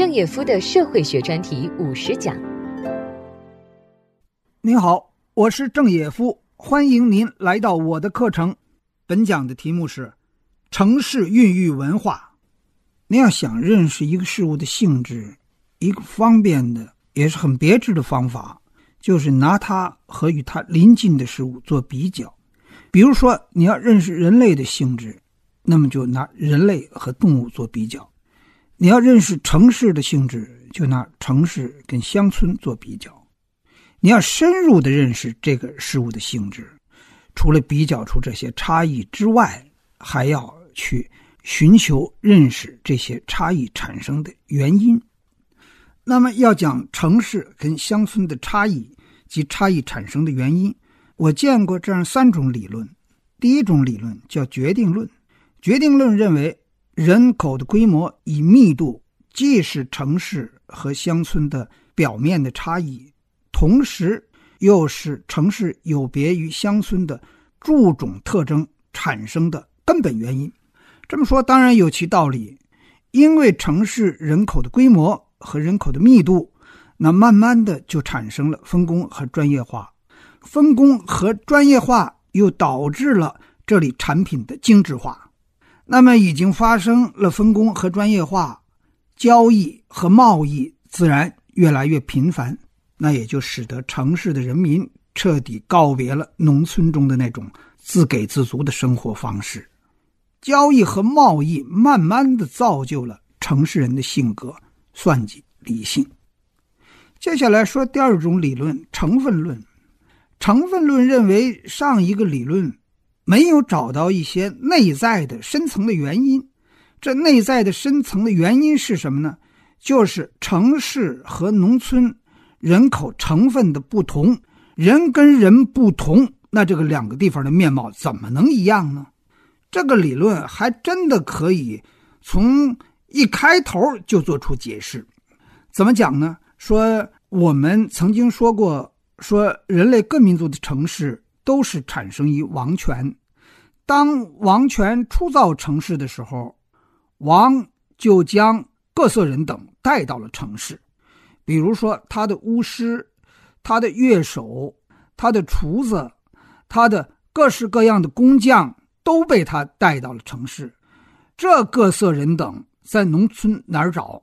郑也夫的社会学专题五十讲。您好，我是郑也夫，欢迎您来到我的课程。本讲的题目是“城市孕育文化”。您要想认识一个事物的性质，一个方便的也是很别致的方法，就是拿它和与它邻近的事物做比较。比如说，你要认识人类的性质，那么就拿人类和动物做比较；你要认识城市的性质，就拿城市跟乡村做比较。你要深入的认识这个事物的性质，除了比较出这些差异之外，还要去寻求认识这些差异产生的原因。那么，要讲城市跟乡村的差异及差异产生的原因。我见过这样三种理论，第一种理论叫决定论。决定论认为，人口的规模与密度既是城市和乡村的表面的差异，同时又是城市有别于乡村的住种特征产生的根本原因。这么说当然有其道理，因为城市人口的规模和人口的密度，那慢慢的就产生了分工和专业化。分工和专业化又导致了这里产品的精致化，那么已经发生了分工和专业化，交易和贸易自然越来越频繁，那也就使得城市的人民彻底告别了农村中的那种自给自足的生活方式。交易和贸易慢慢的造就了城市人的性格，算计、理性。接下来说第二种理论——成分论。成分论认为，上一个理论没有找到一些内在的深层的原因。这内在的深层的原因是什么呢？就是城市和农村人口成分的不同，人跟人不同，那这个两个地方的面貌怎么能一样呢？这个理论还真的可以从一开头就做出解释。怎么讲呢？说我们曾经说过。说人类各民族的城市都是产生于王权，当王权初造城市的时候，王就将各色人等带到了城市，比如说他的巫师、他的乐手、他的厨子、他的各式各样的工匠都被他带到了城市。这各色人等在农村哪儿找？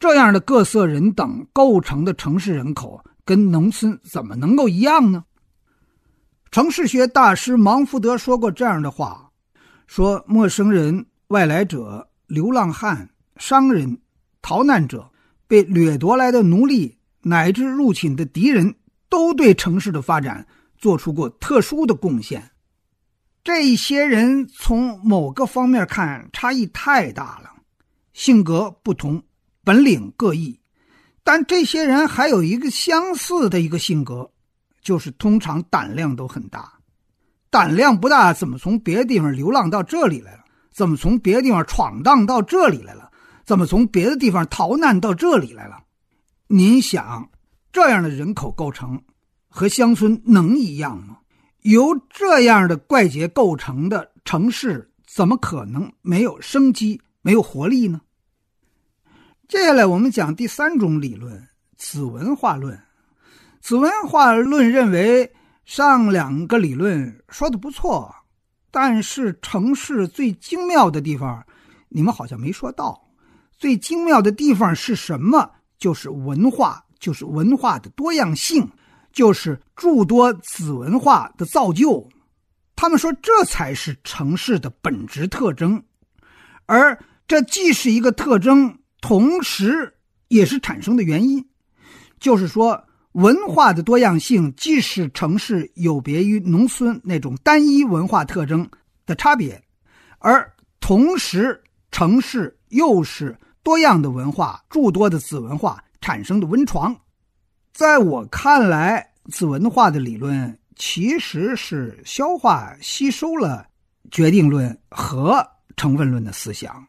这样的各色人等构成的城市人口。跟农村怎么能够一样呢？城市学大师芒福德说过这样的话：“说陌生人、外来者、流浪汉、商人、逃难者、被掠夺来的奴隶，乃至入侵的敌人，都对城市的发展做出过特殊的贡献。这些人从某个方面看差异太大了，性格不同，本领各异。”但这些人还有一个相似的一个性格，就是通常胆量都很大。胆量不大，怎么从别的地方流浪到这里来了？怎么从别的地方闯荡到这里来了？怎么从别的地方逃难到这里来了？您想，这样的人口构成和乡村能一样吗？由这样的怪杰构成的城市，怎么可能没有生机、没有活力呢？接下来我们讲第三种理论——子文化论。子文化论认为，上两个理论说的不错，但是城市最精妙的地方，你们好像没说到。最精妙的地方是什么？就是文化，就是文化的多样性，就是诸多子文化的造就。他们说，这才是城市的本质特征，而这既是一个特征。同时，也是产生的原因，就是说，文化的多样性既是城市有别于农村那种单一文化特征的差别，而同时，城市又是多样的文化、诸多的子文化产生的温床。在我看来，子文化的理论其实是消化吸收了决定论和成分论的思想。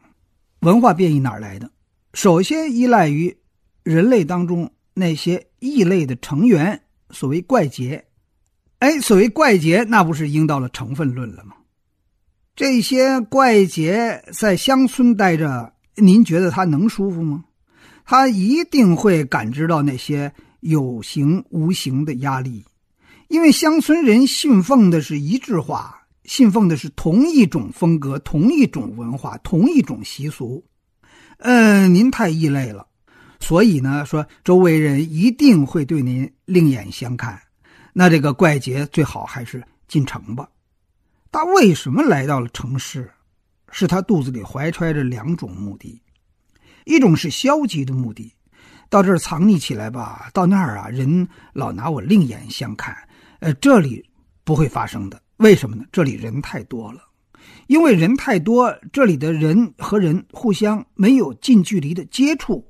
文化变异哪来的？首先依赖于人类当中那些异类的成员，所谓怪杰。哎，所谓怪杰，那不是应到了成分论了吗？这些怪杰在乡村待着，您觉得他能舒服吗？他一定会感知到那些有形无形的压力，因为乡村人信奉的是一致化，信奉的是同一种风格、同一种文化、同一种习俗。嗯，您太异类了，所以呢，说周围人一定会对您另眼相看。那这个怪杰最好还是进城吧。他为什么来到了城市？是他肚子里怀揣着两种目的，一种是消极的目的，到这儿藏匿起来吧，到那儿啊，人老拿我另眼相看。呃，这里不会发生的，为什么呢？这里人太多了，因为人太多，这里的人和人互相没有近距离的接触。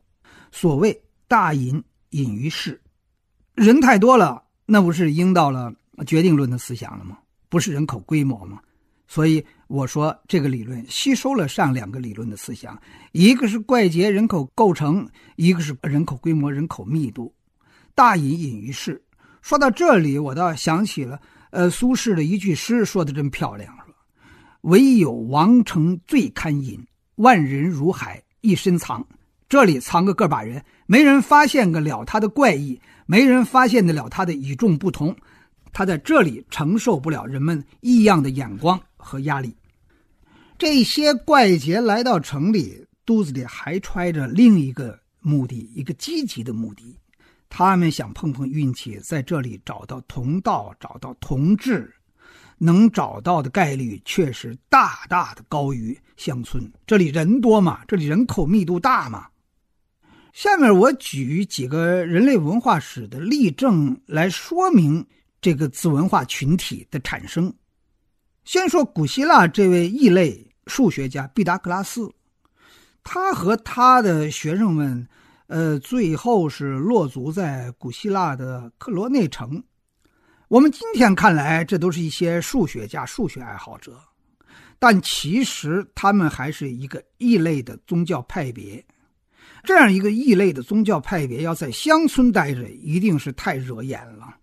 所谓大隐隐于市，人太多了，那不是应到了决定论的思想了吗？不是人口规模吗？所以我说，这个理论吸收了上两个理论的思想，一个是怪杰人口构成，一个是人口规模、人口密度。大隐隐于市。说到这里，我倒想起了，呃，苏轼的一句诗，说的真漂亮，说：“唯有王城最堪隐，万人如海一身藏。”这里藏个个把人，没人发现个了他的怪异，没人发现得了他的与众不同。他在这里承受不了人们异样的眼光和压力。这些怪杰来到城里，肚子里还揣着另一个目的，一个积极的目的。他们想碰碰运气，在这里找到同道，找到同志，能找到的概率确实大大的高于乡村。这里人多嘛，这里人口密度大嘛。下面我举几个人类文化史的例证来说明。这个子文化群体的产生，先说古希腊这位异类数学家毕达哥拉斯，他和他的学生们，呃，最后是落足在古希腊的克罗内城。我们今天看来，这都是一些数学家、数学爱好者，但其实他们还是一个异类的宗教派别。这样一个异类的宗教派别，要在乡村待着，一定是太惹眼了。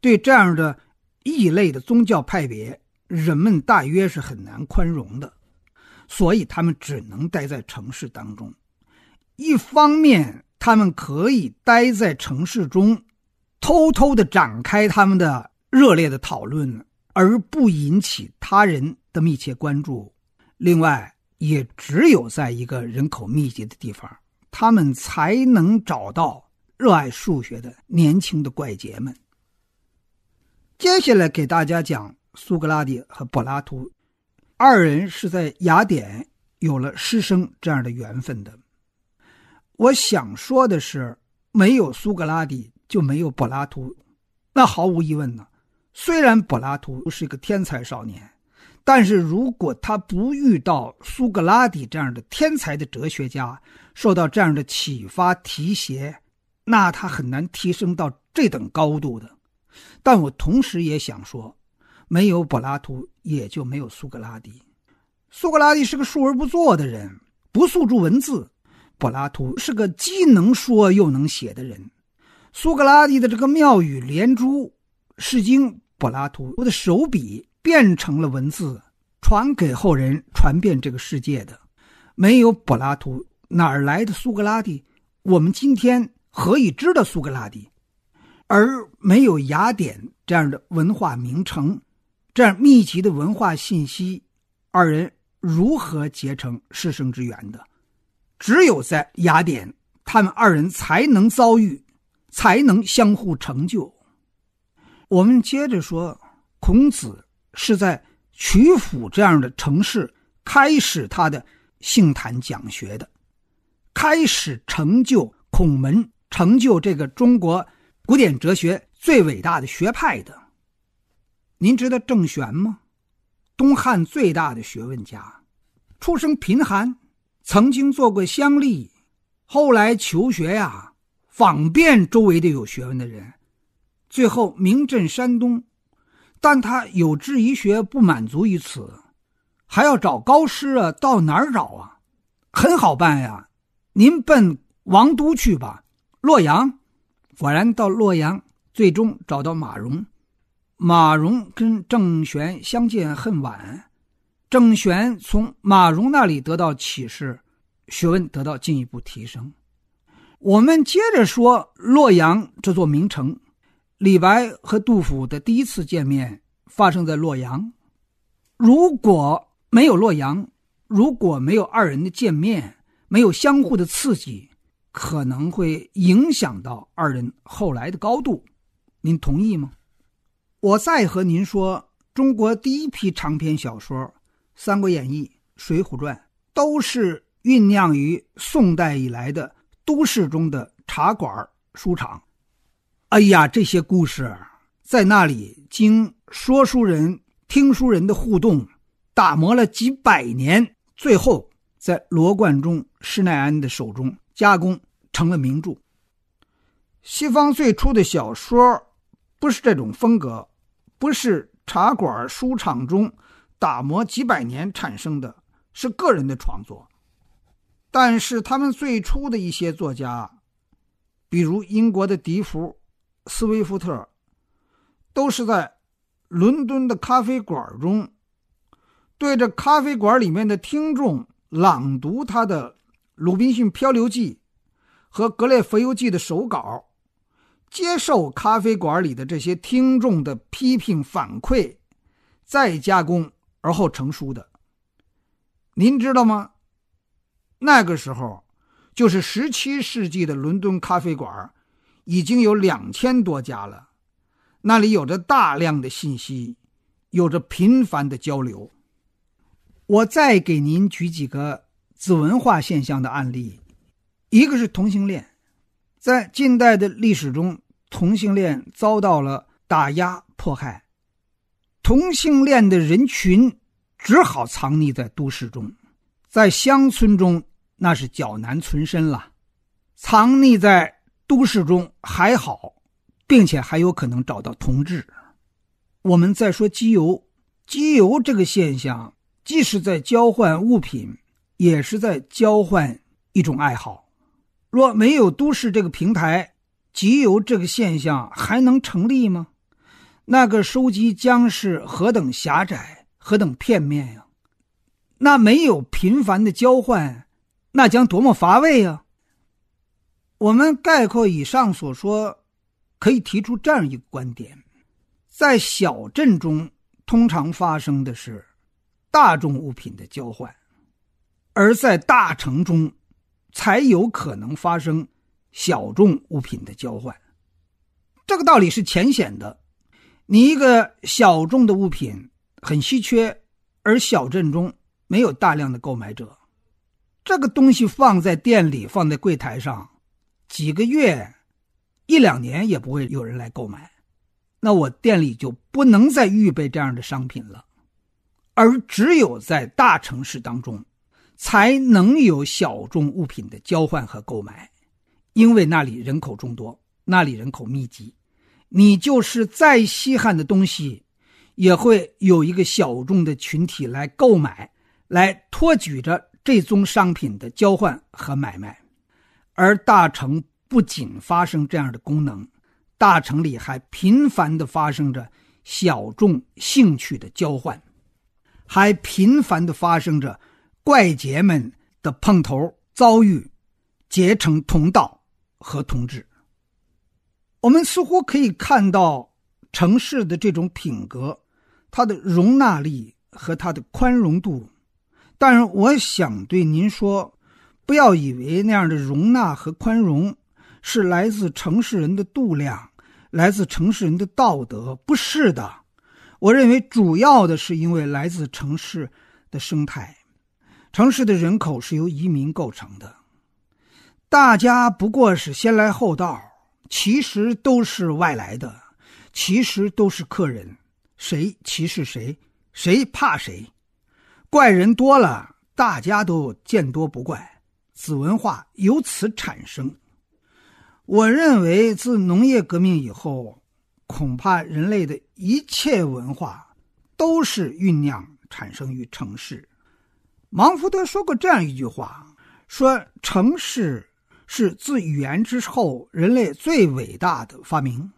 对这样的异类的宗教派别，人们大约是很难宽容的，所以他们只能待在城市当中。一方面，他们可以待在城市中，偷偷的展开他们的热烈的讨论，而不引起他人的密切关注；另外，也只有在一个人口密集的地方，他们才能找到热爱数学的年轻的怪杰们。接下来给大家讲苏格拉底和柏拉图，二人是在雅典有了师生这样的缘分的。我想说的是，没有苏格拉底就没有柏拉图。那毫无疑问呢，虽然柏拉图是一个天才少年，但是如果他不遇到苏格拉底这样的天才的哲学家，受到这样的启发提携，那他很难提升到这等高度的。但我同时也想说，没有柏拉图，也就没有苏格拉底。苏格拉底是个述而不作的人，不诉诸文字；柏拉图是个既能说又能写的人。苏格拉底的这个妙语连珠，是经柏拉图的手笔变成了文字，传给后人，传遍这个世界的。没有柏拉图，哪来的苏格拉底？我们今天何以知道苏格拉底？而没有雅典这样的文化名城，这样密集的文化信息，二人如何结成师生之缘的？只有在雅典，他们二人才能遭遇，才能相互成就。我们接着说，孔子是在曲阜这样的城市开始他的杏坛讲学的，开始成就孔门，成就这个中国。古典哲学最伟大的学派的，您知道郑玄吗？东汉最大的学问家，出生贫寒，曾经做过乡吏，后来求学呀，访遍周围的有学问的人，最后名震山东。但他有志于学，不满足于此，还要找高师啊，到哪儿找啊？很好办呀，您奔王都去吧，洛阳。果然到洛阳，最终找到马融。马融跟郑玄相见恨晚，郑玄从马融那里得到启示，学问得到进一步提升。我们接着说洛阳这座名城。李白和杜甫的第一次见面发生在洛阳。如果没有洛阳，如果没有二人的见面，没有相互的刺激，可能会影响到二人后来的高度。您同意吗？我再和您说，中国第一批长篇小说《三国演义》《水浒传》都是酝酿于宋代以来的都市中的茶馆、书场。哎呀，这些故事在那里经说书人、听书人的互动打磨了几百年，最后在罗贯中、施耐庵的手中加工成了名著。西方最初的小说不是这种风格，不是茶馆、书场中打磨几百年产生的，是个人的创作。但是他们最初的一些作家，比如英国的笛福。斯威夫特都是在伦敦的咖啡馆中，对着咖啡馆里面的听众朗读他的《鲁滨逊漂流记》和《格列佛游记》的手稿，接受咖啡馆里的这些听众的批评反馈，再加工而后成书的。您知道吗？那个时候，就是十七世纪的伦敦咖啡馆。已经有两千多家了，那里有着大量的信息，有着频繁的交流。我再给您举几个子文化现象的案例，一个是同性恋，在近代的历史中，同性恋遭到了打压迫害，同性恋的人群只好藏匿在都市中，在乡村中那是较难存身了，藏匿在。都市中还好，并且还有可能找到同志。我们再说机油，机油这个现象，既是在交换物品，也是在交换一种爱好。若没有都市这个平台，集邮这个现象还能成立吗？那个收集将是何等狭窄，何等片面呀！那没有频繁的交换，那将多么乏味呀！我们概括以上所说，可以提出这样一个观点：在小镇中，通常发生的是大众物品的交换；而在大城中，才有可能发生小众物品的交换。这个道理是浅显的。你一个小众的物品很稀缺，而小镇中没有大量的购买者，这个东西放在店里，放在柜台上。几个月、一两年也不会有人来购买，那我店里就不能再预备这样的商品了。而只有在大城市当中，才能有小众物品的交换和购买，因为那里人口众多，那里人口密集。你就是再稀罕的东西，也会有一个小众的群体来购买，来托举着这宗商品的交换和买卖。而大城不仅发生这样的功能，大城里还频繁地发生着小众兴趣的交换，还频繁地发生着怪杰们的碰头遭遇，结成同道和同志。我们似乎可以看到城市的这种品格，它的容纳力和它的宽容度。但是，我想对您说。不要以为那样的容纳和宽容是来自城市人的度量，来自城市人的道德，不是的。我认为主要的是因为来自城市的生态，城市的人口是由移民构成的，大家不过是先来后到，其实都是外来的，其实都是客人，谁歧视谁，谁怕谁，怪人多了，大家都见多不怪。子文化由此产生。我认为，自农业革命以后，恐怕人类的一切文化都是酝酿产生于城市。芒福德说过这样一句话：“说城市是自语言之后人类最伟大的发明。”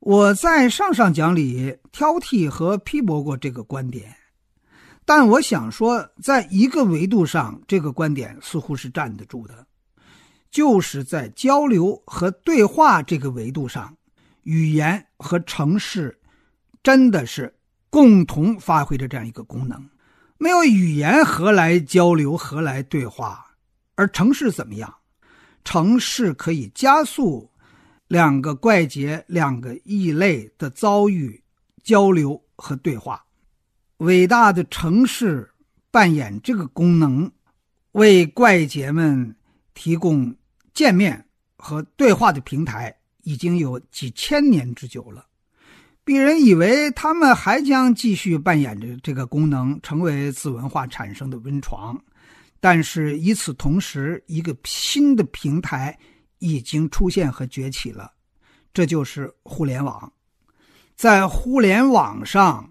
我在上上讲里挑剔和批驳过这个观点。但我想说，在一个维度上，这个观点似乎是站得住的，就是在交流和对话这个维度上，语言和城市真的是共同发挥着这样一个功能。没有语言，何来交流？何来对话？而城市怎么样？城市可以加速两个怪杰、两个异类的遭遇、交流和对话。伟大的城市扮演这个功能，为怪杰们提供。见面和对话的平台已经有几千年之久了，鄙人以为他们还将继续扮演着这个功能，成为自文化产生的温床。但是与此同时，一个新的平台已经出现和崛起了，这就是互联网。在互联网上，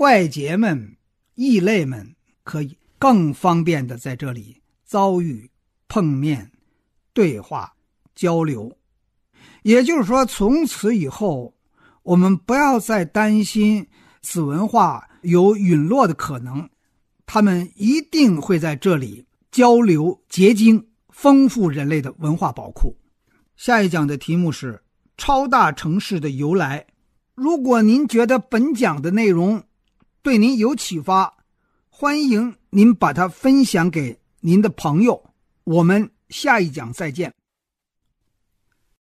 怪杰们、异类们可以更方便的在这里遭遇、碰面。对话交流，也就是说，从此以后，我们不要再担心此文化有陨落的可能，他们一定会在这里交流结晶，丰富人类的文化宝库。下一讲的题目是超大城市的由来。如果您觉得本讲的内容对您有启发，欢迎您把它分享给您的朋友。我们。下一讲再见。